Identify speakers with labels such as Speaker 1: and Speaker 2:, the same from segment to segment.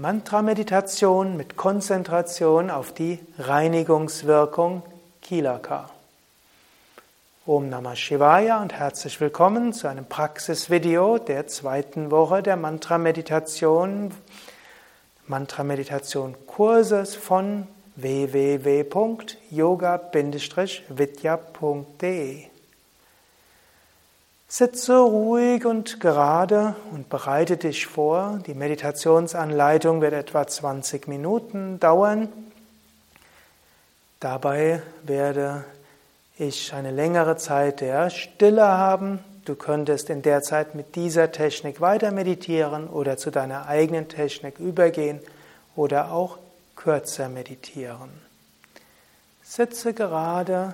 Speaker 1: Mantra-Meditation mit Konzentration auf die Reinigungswirkung Kilaka. Om Namah Shivaya und herzlich willkommen zu einem Praxisvideo der zweiten Woche der Mantra-Meditation, Mantra-Meditation Kurses von www.yoga-vidya.de Sitze ruhig und gerade und bereite dich vor. Die Meditationsanleitung wird etwa 20 Minuten dauern. Dabei werde ich eine längere Zeit der Stille haben. Du könntest in der Zeit mit dieser Technik weiter meditieren oder zu deiner eigenen Technik übergehen oder auch kürzer meditieren. Sitze gerade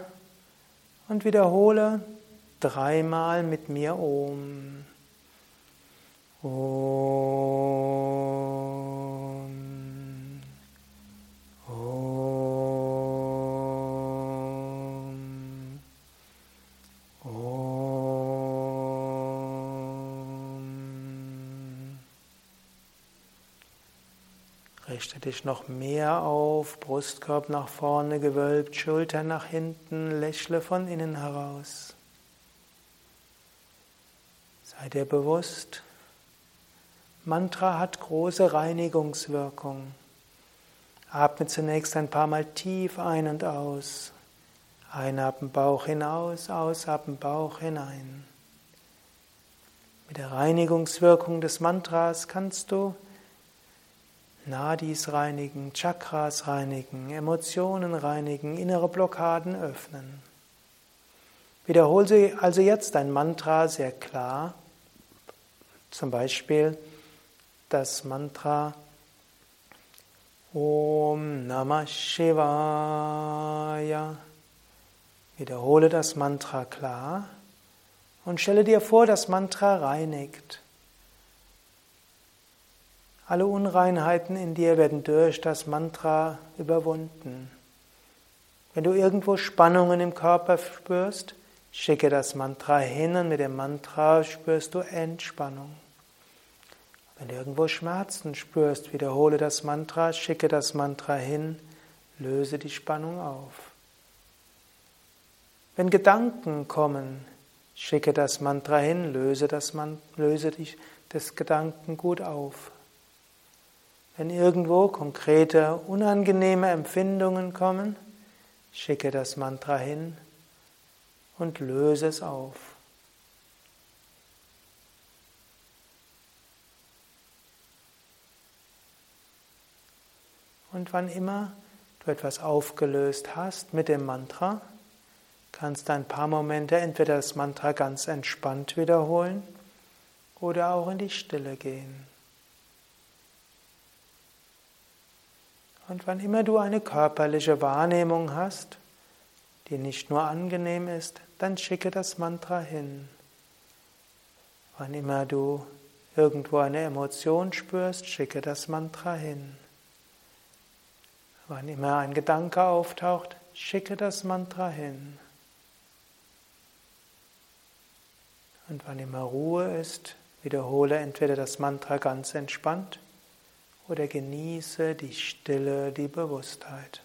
Speaker 1: und wiederhole dreimal mit mir Om. Om. Om. Om. Richte dich noch mehr auf, Brustkorb nach vorne gewölbt, Schultern nach hinten, lächle von innen heraus. Sei dir bewusst, Mantra hat große Reinigungswirkung. Atme zunächst ein paar Mal tief ein und aus. Einatmen Bauch hinaus, ausatmen Bauch hinein. Mit der Reinigungswirkung des Mantras kannst du Nadis reinigen, Chakras reinigen, Emotionen reinigen, innere Blockaden öffnen. Wiederhole also jetzt dein Mantra sehr klar zum Beispiel das Mantra Om Namah Shivaya. Wiederhole das Mantra klar und stelle dir vor, das Mantra reinigt. Alle Unreinheiten in dir werden durch das Mantra überwunden. Wenn du irgendwo Spannungen im Körper spürst, schicke das Mantra hin und mit dem Mantra spürst du Entspannung. Wenn du irgendwo Schmerzen spürst, wiederhole das Mantra, schicke das Mantra hin, löse die Spannung auf. Wenn Gedanken kommen, schicke das Mantra hin, löse das, Man löse dich des Gedanken gut auf. Wenn irgendwo konkrete, unangenehme Empfindungen kommen, schicke das Mantra hin und löse es auf. Und wann immer du etwas aufgelöst hast mit dem Mantra, kannst du ein paar Momente entweder das Mantra ganz entspannt wiederholen oder auch in die Stille gehen. Und wann immer du eine körperliche Wahrnehmung hast, die nicht nur angenehm ist, dann schicke das Mantra hin. Wann immer du irgendwo eine Emotion spürst, schicke das Mantra hin. Wann immer ein Gedanke auftaucht, schicke das Mantra hin. Und wann immer Ruhe ist, wiederhole entweder das Mantra ganz entspannt oder genieße die Stille, die Bewusstheit.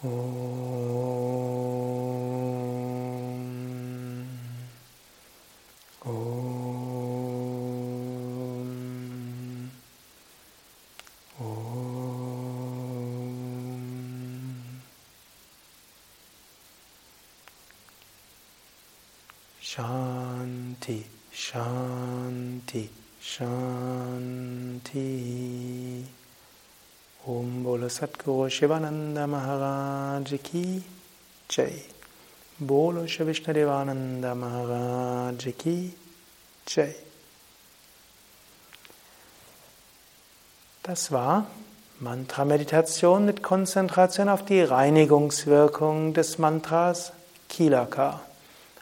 Speaker 1: Om. Om. Om. Shanti, Shanti, Shanti. Om Bolo Satguru Shivananda Maharaj Ki Jai. Bolo Vishnadevananda Maharaj Ki Jai. Das war Mantra-Meditation mit Konzentration auf die Reinigungswirkung des Mantras Kilaka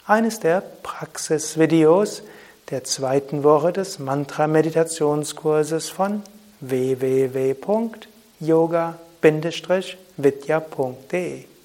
Speaker 1: eines der Praxisvideos der zweiten Woche des Mantra-Meditationskurses von www.yoga-vidya.de